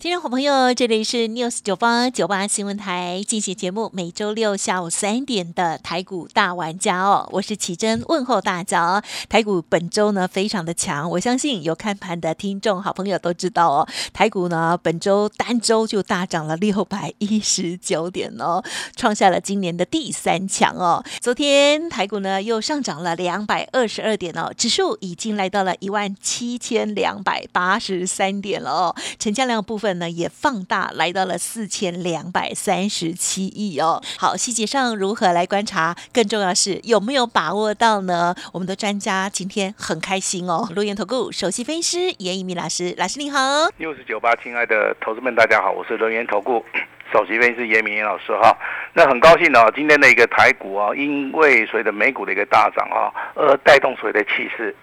听众好朋友，这里是 News 九八九八新闻台进行节目，每周六下午三点的台股大玩家哦，我是奇珍，问候大家哦。台股本周呢非常的强，我相信有看盘的听众好朋友都知道哦，台股呢本周单周就大涨了六百一十九点哦，创下了今年的第三强哦。昨天台股呢又上涨了两百二十二点哦，指数已经来到了一万七千两百八十三点了哦，成交量部分。呢也放大来到了四千两百三十七亿哦。好，细节上如何来观察？更重要是有没有把握到呢？我们的专家今天很开心哦。陆源投顾首席分析师严一鸣老师，老师你好。六十九八，亲爱的投资们，大家好，我是轮源投顾首席分析师严明老师哈。那很高兴哦，今天的一个台股啊，因为随着美股的一个大涨啊，而带动所谓的气势。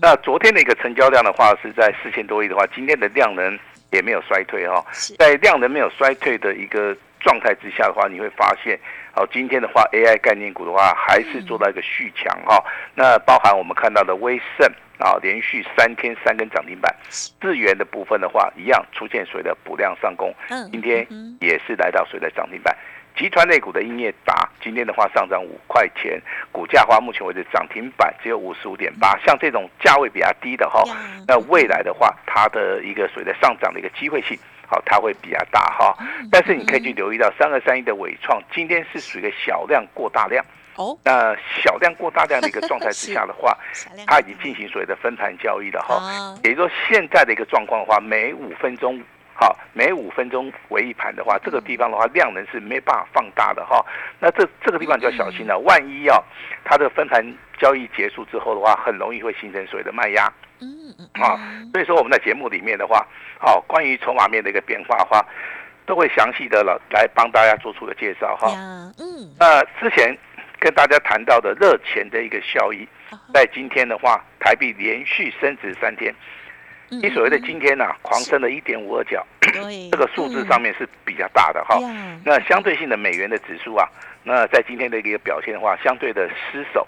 那昨天的一个成交量的话是在四千多亿的话，今天的量能。也没有衰退哈，在量能没有衰退的一个状态之下的话，你会发现，好，今天的话，AI 概念股的话还是做到一个续强哈。那包含我们看到的威盛啊，连续三天三根涨停板，智源的部分的话，一样出现水的补量上攻，今天也是来到水的涨停板。集团类股的英业达今天的话上涨五块钱，股价话目前为止涨停板只有五十五点八。像这种价位比较低的哈，那未来的话，它的一个所谓的上涨的一个机会性，好，它会比较大哈。但是你可以去留意到三二三一的伟创今天是属于一个小量过大量哦。那小量过大量的一个状态之下的话，它已经进行所谓的分盘交易了哈。也就是说现在的一个状况的话，每五分钟。好，每五分钟为一盘的话，这个地方的话量能是没办法放大的哈。那这这个地方就要小心了，万一要它的分盘交易结束之后的话，很容易会形成所谓的卖压。嗯嗯。啊，所以说我们在节目里面的话，好，关于筹码面的一个变化的话，都会详细的了来帮大家做出个介绍哈。嗯。那之前跟大家谈到的热钱的一个效益，在今天的话，台币连续升值三天。你所谓的今天呢，狂升了一点五二角，这个数字上面是比较大的哈。那相对性的美元的指数啊，那在今天的一个表现的话，相对的失守。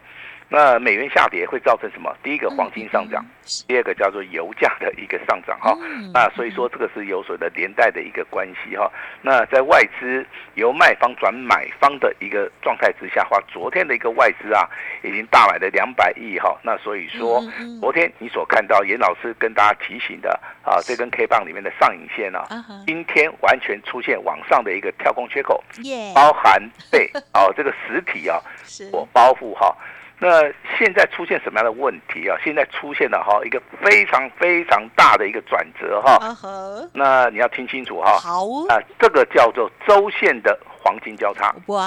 那美元下跌会造成什么？第一个黄金上涨，第二个叫做油价的一个上涨哈。那所以说这个是有所的连带的一个关系哈。那在外资由卖方转买方的一个状态之下，话昨天的一个外资啊，已经大买了两百亿哈。那所以说昨天你所看到严老师跟大家提醒的啊，这根 K 棒里面的上影线啊，今天完全出现往上的一个跳空缺口，包含被哦这个实体啊我包覆哈。那现在出现什么样的问题啊？现在出现了哈一个非常非常大的一个转折哈。那你要听清楚哈。好。啊，这个叫做周线的黄金交叉。哇。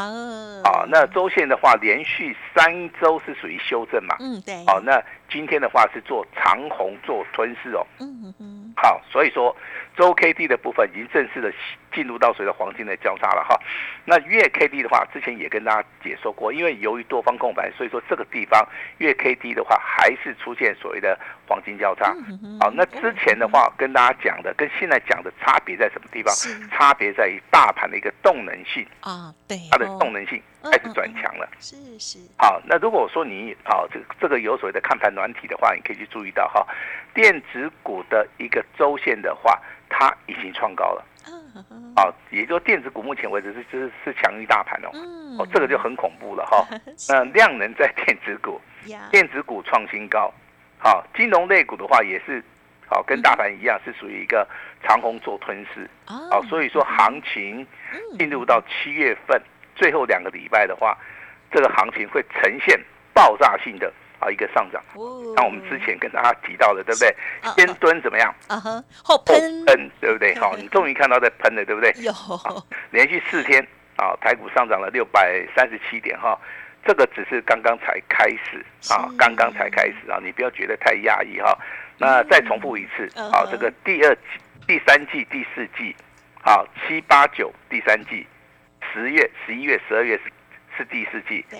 啊，那周线的话，连续三周是属于修正嘛？嗯，对。好，那今天的话是做长红做吞噬哦。嗯嗯。好，所以说。周 K D 的部分已经正式的进入到所谓的黄金的交叉了哈，那月 K D 的话，之前也跟大家解说过，因为由于多方控盘，所以说这个地方月 K D 的话还是出现所谓的黄金交叉。好，那之前的话跟大家讲的，跟现在讲的差别在什么地方？差别在于大盘的一个动能性啊，对，它的动能性开始转强了。是是。好，那如果说你好这这个有所谓的看盘软体的话，你可以去注意到哈，电子股的一个周线的话。它已经创高了，啊，也就电子股目前为止是是是强于大盘哦，哦，这个就很恐怖了哈。那量能在电子股，电子股创新高，好，金融类股的话也是，好，跟大盘一样是属于一个长虹做吞噬，好，所以说行情进入到七月份最后两个礼拜的话，这个行情会呈现爆炸性的。啊，一个上涨，像我们之前跟大家提到的，对不对？先蹲怎么样？啊哼，后喷，喷，对不对？好，你终于看到在喷了，对不对？有，连续四天啊，台股上涨了六百三十七点哈，这个只是刚刚才开始啊，刚刚才开始啊，你不要觉得太压抑哈。那再重复一次啊，这个第二季、第三季、第四季，好，七八九第三季，十月、十一月、十二月是是第四季对。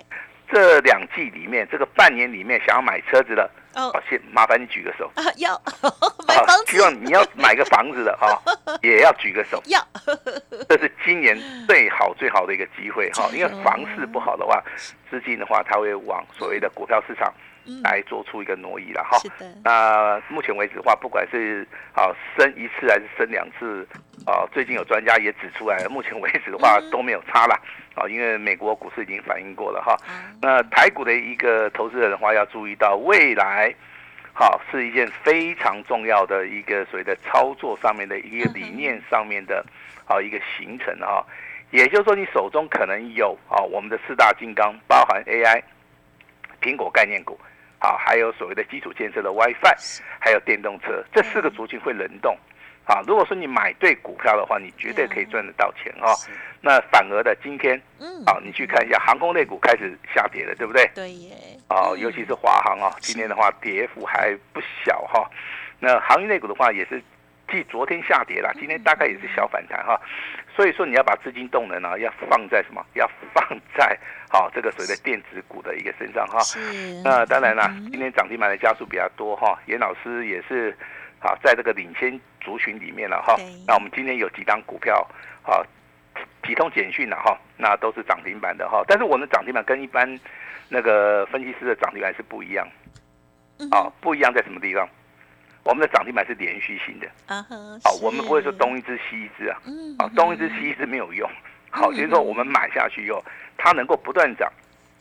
这两季里面，这个半年里面想要买车子的，哦。好，先麻烦你举个手。啊，要 买啊房希望，你要买个房子的啊，也要举个手。要。这是今年最好最好的一个机会哈，因为房市不好的话，资金的话，它会往所谓的股票市场嗯。来做出一个挪移了哈。是的，那目前为止的话，不管是啊升一次还是升两次，啊，最近有专家也指出来了，目前为止的话嗯。都没有差啦，啊，因为美国股市已经反映过了哈。啊那台股的一个投资人的话，要注意到未来，好是一件非常重要的一个所谓的操作上面的一个理念上面的，好一个形成啊。也就是说，你手中可能有啊我们的四大金刚，包含 AI、苹果概念股，啊，还有所谓的基础建设的 WiFi，还有电动车，这四个族群会轮动。啊，如果说你买对股票的话，你绝对可以赚得到钱哈、是那反而的今天嗯，啊，你去看一下航空类股开始下跌了，对不对？对耶，啊，嗯尤其是华航啊，今天的话跌幅还不小哈。那航运类股的话也是，继昨天下跌了，今天大概也是小反弹哈。所以说你要把资金动能啊，要放在什么？要放在好、这个所谓的电子股的一个身上哈。是，那当然啦嗯，今天涨停板的家数比较多哈，严老师也是好在这个领先族群里面了哈对。那我们今天有几档股票啊，几通简讯了哈，那都是涨停板的哈。但是我们的涨停板跟一般那个分析师的涨停板是不一样嗯啊，不一样在什么地方？我们的涨停板是连续性的啊我们不会说东一只西一只啊，嗯啊，东一只西一只没有用。好，就是说我们买下去以后，它能够不断涨。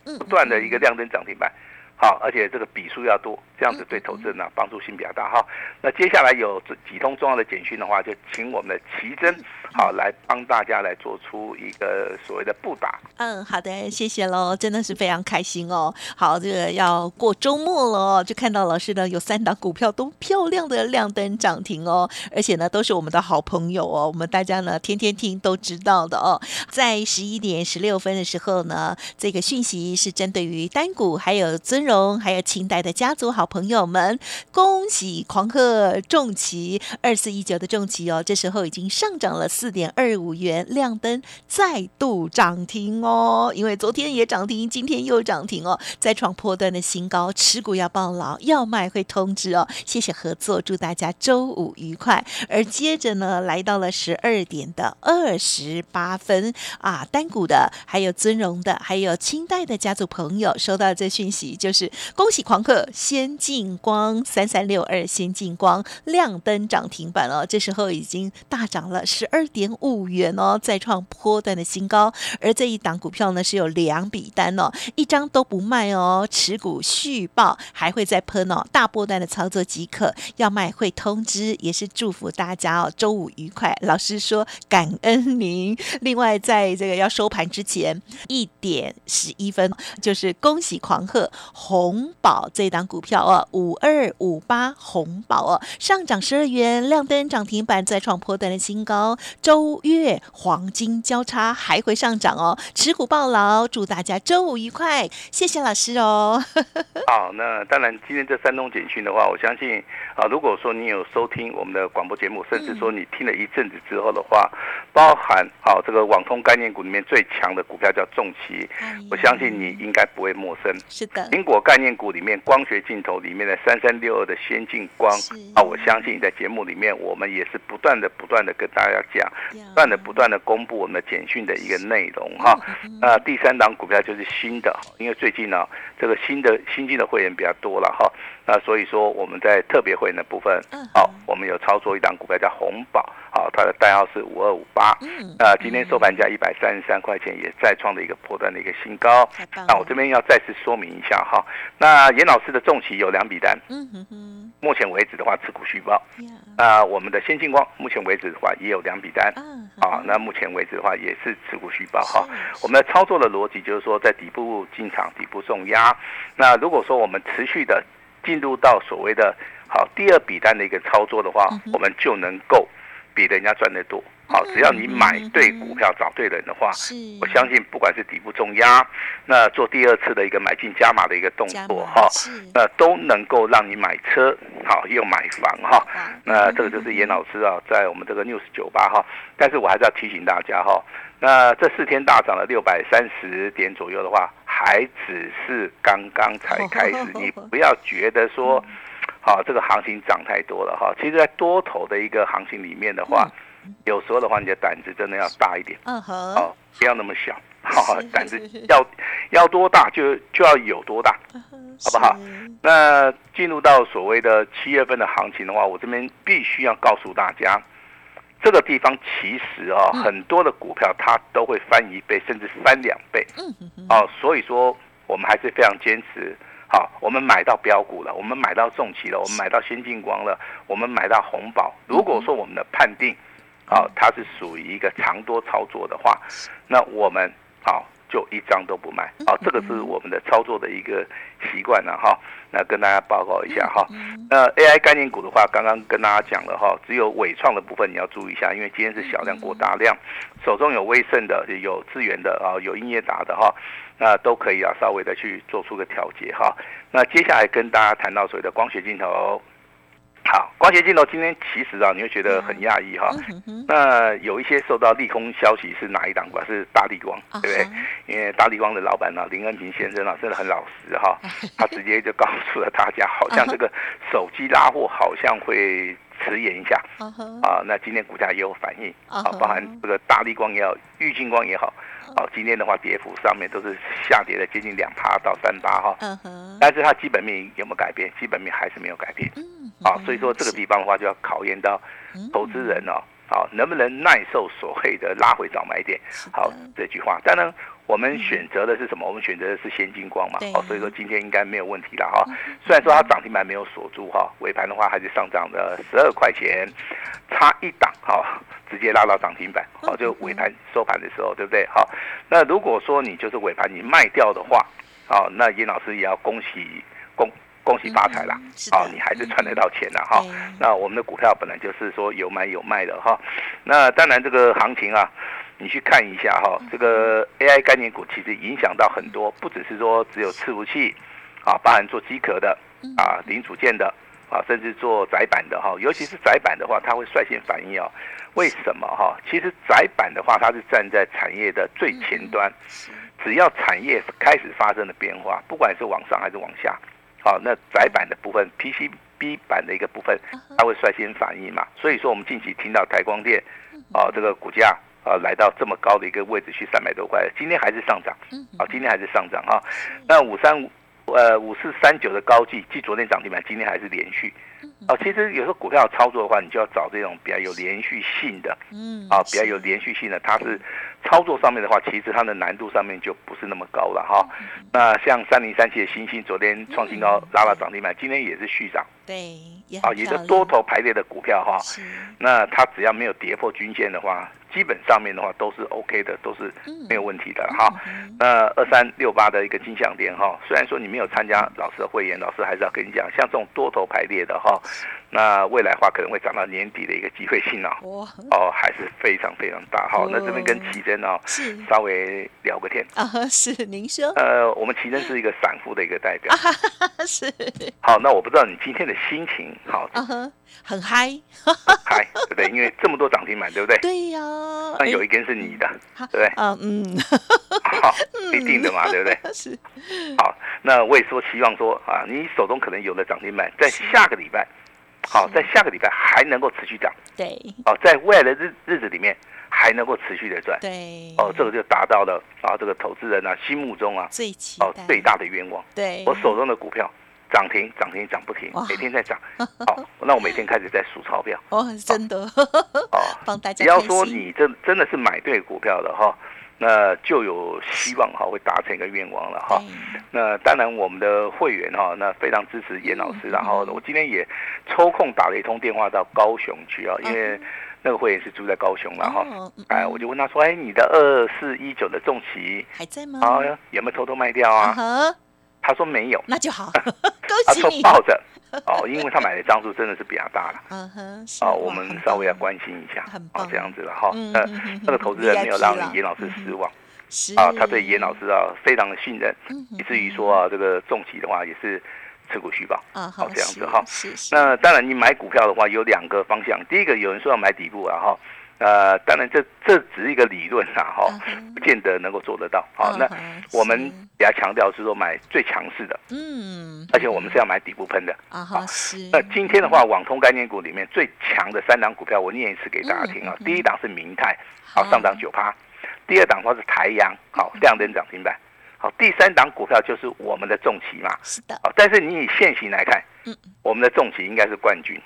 嗯不断的一个亮灯涨停板，好，而且这个笔数要多，这样子对投资人呢帮助性比较大哈。那接下来有这几通重要的简讯的话，就请我们的奇珍好来帮大家来做出一个所谓的布达。嗯，好的，谢谢喽，真的是非常开心哦。好，这个要过周末了哦，就看到老师呢有三档股票都漂亮的亮灯涨停哦，而且呢都是我们的好朋友哦，我们大家呢天天听都知道的哦。在十一点十六分的时候呢，这个讯息是针对于单股、还有尊荣、还有清代的家族好朋友们，恭喜狂贺重旗二四一九的重旗哦，这时候已经上涨了四点二五元，亮灯再度涨停哦，因为昨天也涨停，今天又涨停哦，再创破断的新高，持股要抱牢，要卖会通知哦。谢谢合作，祝大家周五愉快。而接着呢，来到了十二点的二十八分啊，单股的，还有尊荣的，还有清代的家族朋友收到这讯息，就是恭喜狂客先进光三三六二先进光亮灯涨停板哦，这时候已经大涨了十二点五元哦，再创波段的新高。而这一档股票呢是有两笔单哦，一张都不卖哦，持股续报还会再喷哦，大波段的操作即可，要卖会通知，也是祝福大家哦，周五愉快。老师说感恩您。另外，在这个要收盘之前一点十一分，就是恭喜狂贺红宝这档股票哦，五二五八红宝哦，上涨十二元，亮灯涨停板，再创破段的新高，周月黄金交叉还会上涨哦，持股抱牢，祝大家周五愉快，谢谢老师哦。好，那当然今天这三通简讯的话，我相信啊，如果说你有收听我们的广播节目，甚至说你听了一阵子之后的话，包含好、这个网通概念股里面最强的股票叫重旗，我相信你应该不会陌生。是的，苹果概念股里面，光学镜头里面的三三六二的先进光啊，我相信在节目里面，我们也是不断的、不断的跟大家讲，不断的、不断的公布我们的简讯的一个内容哈。那第三档股票就是新的，因为最近呢，这个新的新进的会员比较多了哈。那所以说我们在特别会员的部分嗯，好，我们有操作一档股票叫红宝，好，它的代号是五二五八。嗯呃，今天收盘价一百三十三块钱，也再创了一个破断的一个新高。那我这边要再次说明一下哈，那严老师的重企有两笔单，嗯哼哼目前为止的话持股续报。那我们的先进光目前为止的话也有两笔单啊啊，那目前为止的话也是持股续报哈。是我们的操作的逻辑就是说，在底部进场，底部重压。那如果说我们持续的进入到所谓的好第二笔单的一个操作的话我们就能够比人家赚得多。好，只要你买对股票，找对人的话，我相信不管是底部重压，那做第二次的一个买进加码的一个动作哈，那都能够让你买车好，又买房哈。那这个就是严老师啊，在我们这个 news 酒吧哈。但是我还是要提醒大家哈，那这四天大涨了六百三十点左右的话，还只是刚刚才开始，你 不要觉得说，好，这个行情涨太多了哈。其实，在多头的一个行情里面的话，有时候的话，你的胆子真的要大一点，嗯哼，哦，不要那么小。好，胆子要要多大就就要有多大，好不好？那进入到所谓的七月份的行情的话，我这边必须要告诉大家，这个地方其实啊，很多的股票它都会翻一倍，甚至翻两倍。嗯哦，所以说我们还是非常坚持。好，我们买到标股了，我们买到重旗了，我们买到先进光了，我们买到红宝。如果说我们的判定，好，它是属于一个长多操作的话，那我们。好，就一张都不卖。好，这个是我们的操作的一个习惯了哈。那跟大家报告一下哈。那 AI 概念股的话，刚刚跟大家讲了哈，只有伟创的部分你要注意一下，因为今天是小量过大量，手中有威盛的、有资源的啊，有音乐达的哈，那都可以啊，稍微的去做出个调节哈。那接下来跟大家谈到所谓的光学镜头。好，光学镜头今天其实啊，你会觉得很讶异哈。那有一些受到利空消息是哪一档股？是大力光，对不对？因为大力光的老板呢，林恩平先生啊，真的很老实哈。他直接就告诉了大家，好像这个手机拉货好像会迟延一下。啊，那今天股价也有反应啊，包含这个大力光也好，玉金光也好。好，今天的话，跌幅上面都是下跌了接近两趴到三八哈。但是它基本面有没有改变？基本面还是没有改变。嗯。啊，所以说这个地方的话，就要考验到投资人哦，好，能不能耐受所谓的拉回早买点？好，这句话。当然，我们选择的是什么？我们选择的是先金光嘛。哦，所以说今天应该没有问题了哈。虽然说它涨停板没有锁住哈，尾盘的话还是上涨了十二块钱，差一档哈。直接拉到涨停板，好，就尾盘收盘的时候，对不对？好，那如果说你就是尾盘你卖掉的话，好，那严老师也要恭喜恭恭喜发财啦，好，你还是赚得到钱的哈。那我们的股票本来就是说有买有卖的哈。那当然这个行情啊，你去看一下哈，这个 AI 概念股其实影响到很多，不只是说只有伺服器啊，包含做机壳的啊，零组件的。啊，甚至做窄板的哈，尤其是窄板的话，它会率先反应哦。为什么哈？其实窄板的话，它是站在产业的最前端，只要产业开始发生了变化，不管是往上还是往下，好，那窄板的部分，PCB 板的一个部分，它会率先反应嘛。所以说，我们近期听到台光电，啊，这个股价啊来到这么高的一个位置，去三百多块，今天还是上涨，啊，今天还是上涨哈。那五三五。呃，五四三九的高技，继昨天涨停板，今天还是连续。哦，其实有时候股票操作的话，你就要找这种比较有连续性的，嗯，啊，比较有连续性的，它是操作上面的话，其实它的难度上面就不是那么高了哈。那像三零三七的星星，昨天创新高拉了涨停板，今天也是续涨，对，啊，也是多头排列的股票哈。那它只要没有跌破均线的话。基本上面的话都是 OK 的，都是没有问题的哈。那二三六八的一个金项链哈，虽然说你没有参加老师的会员，老师还是要跟你讲，像这种多头排列的哈，那未来话可能会涨到年底的一个机会性哦，哦还是非常非常大哈。那这边跟奇珍哦，稍微聊个天啊，是您说，呃，我们奇珍是一个散户的一个代表，是。好，那我不知道你今天的心情好。很嗨，嗨，对不对？因为这么多涨停板，对不对？对呀。那有一根是你的，对不对？啊，嗯。好，一定的嘛，对不对？是。好，那我也说希望说啊，你手中可能有的涨停板，在下个礼拜，好，在下个礼拜还能够持续涨。对。哦，在未来的日日子里面还能够持续的赚。对。哦，这个就达到了啊，这个投资人啊心目中啊最哦最大的愿望。对。我手中的股票。涨停，涨停，涨不停，每天在涨。好，那我每天开始在数钞票。哦，真的。哦，帮大家。只要说你真真的是买对股票的哈，那就有希望哈会达成一个愿望了哈。那当然，我们的会员哈，那非常支持严老师。然后我今天也抽空打了一通电话到高雄去啊，因为那个会员是住在高雄了哈。哎，我就问他说：“哎，你的二四一九的重旗还在吗？啊，有没有偷偷卖掉啊？”他说没有，那就好。他说抱着。哦，因为他买的张数真的是比较大了。嗯哼，哦，我们稍微要关心一下，哦，这样子了哈。嗯那个投资人没有让严老师失望，是啊，他对严老师啊非常的信任，以至于说啊，这个重企的话也是持股续报。啊，好这样子哈。那当然，你买股票的话有两个方向，第一个有人说要买底部啊哈，呃，当然这这只是一个理论啦哈不见得能够做得到。好，那我们是比较强调是说买最强势的，嗯，而且我们是要买底部喷的。啊哈是，那今天的话，网通概念股里面最强的三档股票，我念一次给大家听啊第一档是明泰，好好上涨九趴；第二档的话是台阳，好亮灯涨停板；好第三档股票就是我们的重旗嘛。是的，好，但是你以现行来看嗯，我们的重旗应该是冠军。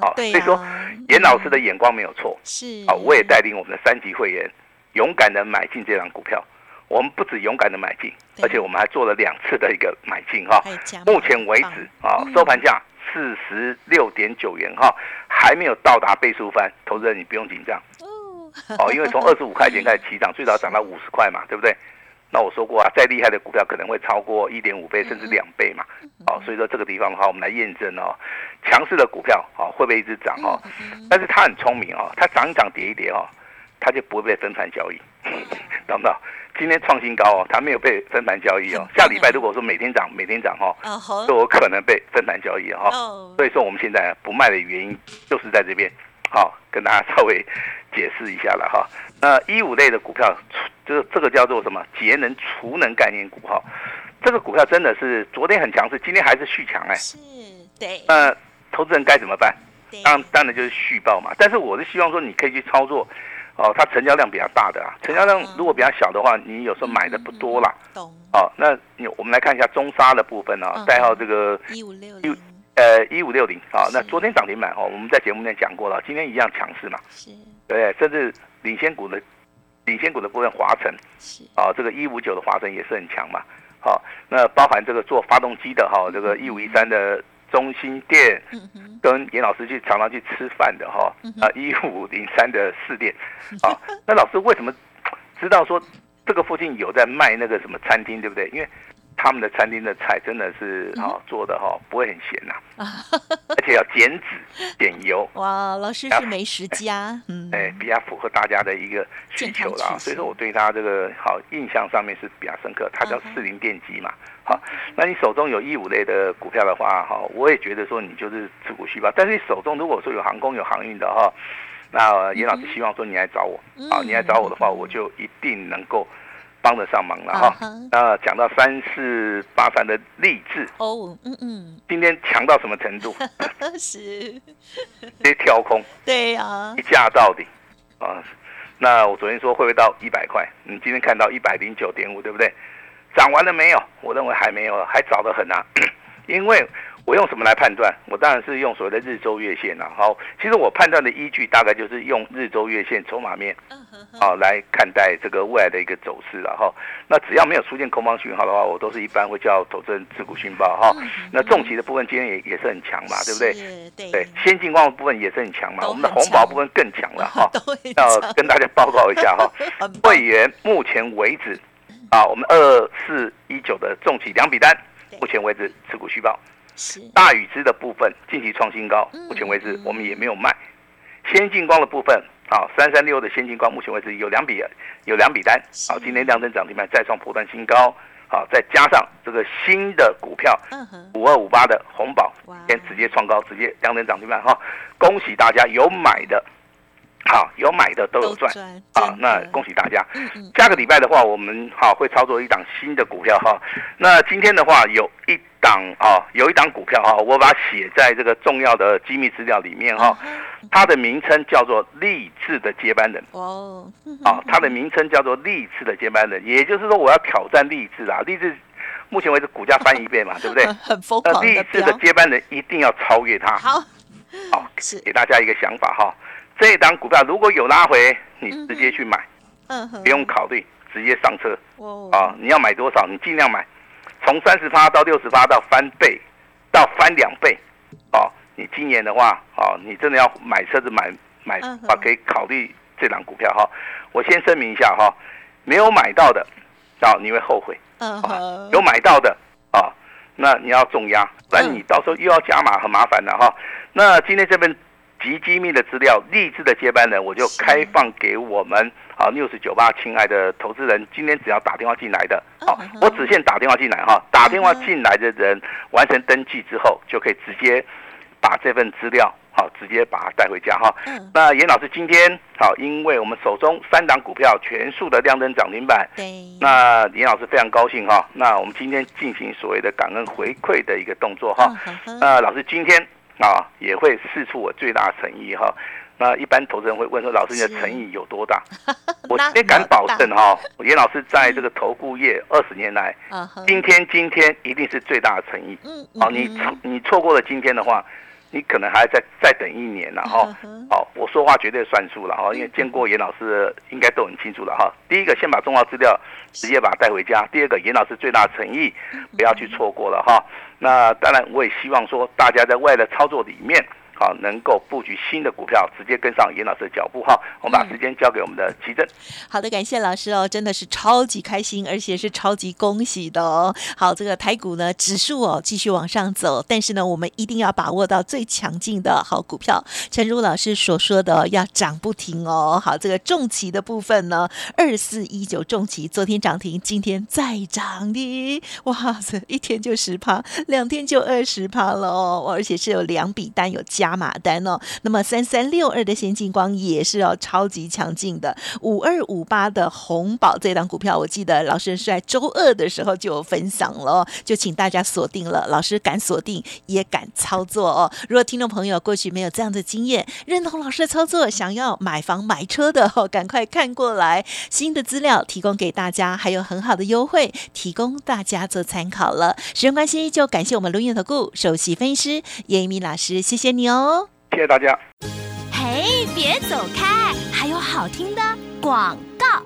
好，所以说呀严老师的眼光没有错。是，好，我也带领我们的三级会员勇敢的买进这张股票。我们不止勇敢的买进，而且我们还做了两次的一个买进哈。目前为止啊嗯，收盘价四十六点九元哈，还没有到达倍数翻，投资人你不用紧张哦，哦，因为从二十五块钱开始起涨，最早涨到五十块嘛，对不对？那我说过啊，再厉害的股票可能会超过一点五倍甚至两倍嘛，哦，所以说这个地方的话，我们来验证哦，强势的股票哦会不会一直涨哦？嗯但是它很聪明哦，它涨一涨跌一跌哦，它就不会被分盘交易，懂不懂？今天创新高哦，它没有被分盘交易哦。下礼拜如果说每天涨每天涨哦，啊好就有可能被分盘交易哈、哦，所以说我们现在不卖的原因就是在这边，好、跟大家稍微解释一下了哈。那一五类的股票，就是这个叫做什么节能储能概念股哈、这个股票真的是昨天很强势，今天还是续强哎。是，对，那投资人该怎么办？对当当然就是续报嘛。但是我是希望说你可以去操作，哦，它成交量比较大的啊，成交量如果比较小的话，你有时候买的不多啦。懂哦，那你我们来看一下中沙的部分啊嗯，代号这个一五六一零呃一五六零啊，那昨天涨停板哦，我们在节目里面讲过了，今天一样强势嘛，是对？甚至领先股的领先股的部分华晨是啊，这个一五九的华晨也是很强嘛。好、那包含这个做发动机的哈、这个一五一三的中心店，嗯跟严老师去常常去吃饭的哈、啊一五零三的四店啊，那老师为什么知道说这个附近有在卖那个什么餐厅，对不对？因为他们的餐厅的菜真的是嗯。哈、做的哈、不会很咸呐、而且要减脂减油，哇，老师是美食家，嗯，哎，比较符合大家的一个需求啦。所以说我对他这个好印象上面是比较深刻，他叫四零电机嘛。好，那你手中有一五类的股票的话，哈，我也觉得说你就是持股续报。但是你手中如果说有航空有航运的哈，那呃严老师希望说你来找我，嗯好，你来找我的话，我就一定能够帮得上忙了哈。那讲到三四八三的励志，哦，嗯嗯，今天强到什么程度？是，直接跳空。对呀一，价到底啊。那我昨天说会不会到一百块？你今天看到一百零九点五，对不对？涨完了没有？我认为还没有，还早得很啊。因为我用什么来判断？我当然是用所谓的日周月线啊。好，其实我判断的依据大概就是用日周月线筹码面啊来看待这个未来的一个走势了哈。那只要没有出现空方讯号的话，我都是一般会叫投资人持股讯报哈。那重疾的部分今天也也是很强嘛，对不对？是？对对，先进光的部分也是很强嘛，我们的很红宝部分更强了哈。要跟大家报告一下哈，会员目前为止啊，我们二四一九的重企两笔单，目前为止持股续报。是。大禹之的部分近期创新高嗯，目前为止嗯我们也没有卖。先进光的部分好，三三六的先进光目前为止有两笔有两笔单，是。好，今天量增涨停板再创破断新高，好，再加上这个新的股票五二五八的红宝先，直接创高，直接量增涨停板哈，恭喜大家有买的，好有买的都有赚啊，那恭喜大家。嗯嗯，下个礼拜的话，我们好会操作一档新的股票哈。那今天的话，有一档啊，有一档股票哈，我把它写在这个重要的机密资料里面哈。它的名称叫做励志的接班人哇哦，啊，它的名称叫做励志的接班人，也就是说我要挑战励志啊，励志目前为止股价翻一倍嘛，对不对？很疯狂的励志的，接班人一定要超越它。好，好，是，给大家一个想法哈。这一档股票如果有拉回，你直接去买，嗯，不用考虑，直接上车。哦，啊，你要买多少，你尽量买，从三十趴到六十趴到翻倍，到翻两倍，哦、你今年的话，哦、你真的要买车子买买的嗯哼。话，可以考虑这档股票哈、我先声明一下哈、没有买到的，啊，你会后悔；嗯有买到的，啊，那你要重压，不然嗯。你到时候又要加码，很麻烦的哈、那今天这边极机密的资料，励志的接班人，我就开放给我们啊六十九八亲爱的投资人，今天只要打电话进来的，好，我只限打电话进来哈，打电话进来的人完成登记之后，就可以直接把这份资料好直接把它带回家哈。那严老师今天好，因为我们手中三档股票全数的亮灯涨停板，对，那严老师非常高兴哈。那我们今天进行所谓的感恩回馈的一个动作哈。那老师今天。啊，也会试出我最大的诚意哈。那一般投资人会问说，老师你的诚意有多大？我也敢保证哈，严老师在这个投顾业二十年来，今天今天一定是最大的诚意。嗯，好，你你错过了今天的话。你可能还要再再等一年了哈，好，我说话绝对算数了哈，因为见过严老师应该都很清楚了哈。第一个，先把重要资料直接把它带回家；第二个，严老师最大的诚意，不要去错过了哈。那当然，我也希望说大家在外的操作里面。好，能够布局新的股票，直接跟上严老师的脚步哈。我们把时间交给我们的奇珍。好的，感谢老师哦，真的是超级开心，而且是超级恭喜的哦。好，这个台股呢，指数哦继续往上走，但是呢，我们一定要把握到最强劲的好股票。陈如老师所说的要涨不停哦。好，这个重旗的部分呢，二四一九重旗昨天涨停，今天再涨的，哇塞，一天就十趴，两天就二十趴了哦，而且是有两笔单有加。加码单哦，那么三三六二的先进光也是哦，超级强劲的五二五八的红宝这档股票，我记得老师是在周二的时候就有分享了，就请大家锁定了。老师敢锁定，也敢操作哦。如果听众朋友过去没有这样的经验，认同老师的操作，想要买房买车的哦，赶快看过来，新的资料提供给大家，还有很好的优惠，提供大家做参考了。时间关系，就感谢我们龙岩投顾首席分析师叶一鸣老师，谢谢你哦。谢谢大家。嘿，别走开，还有好听的广。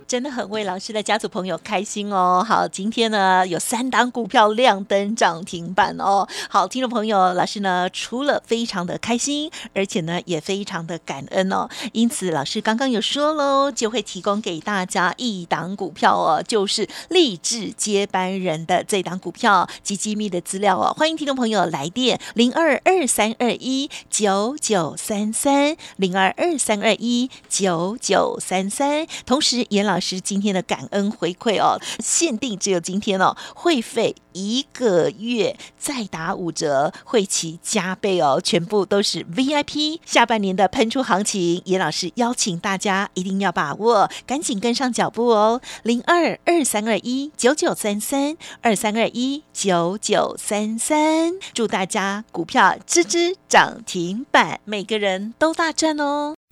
真的很为老师的家族朋友开心哦。好，今天呢有三档股票亮灯涨停板哦。好，听众朋友，老师呢除了非常的开心，而且呢也非常的感恩哦。因此，老师刚刚有说喽，就会提供给大家一档股票哦，就是励志接班人的这档股票及机密的资料哦。欢迎听众朋友来电零二二三二一九九三三零二二三二一九九三三，同时。严老师今天的感恩回馈哦，限定只有今天哦，会费一个月再打五折，会期加倍哦，全部都是 VIP。下半年的喷出行情，严老师邀请大家一定要把握，赶紧跟上脚步哦，零二二三二一九九三三二三二一九九三三，祝大家股票吱吱涨停板，每个人都大赚哦。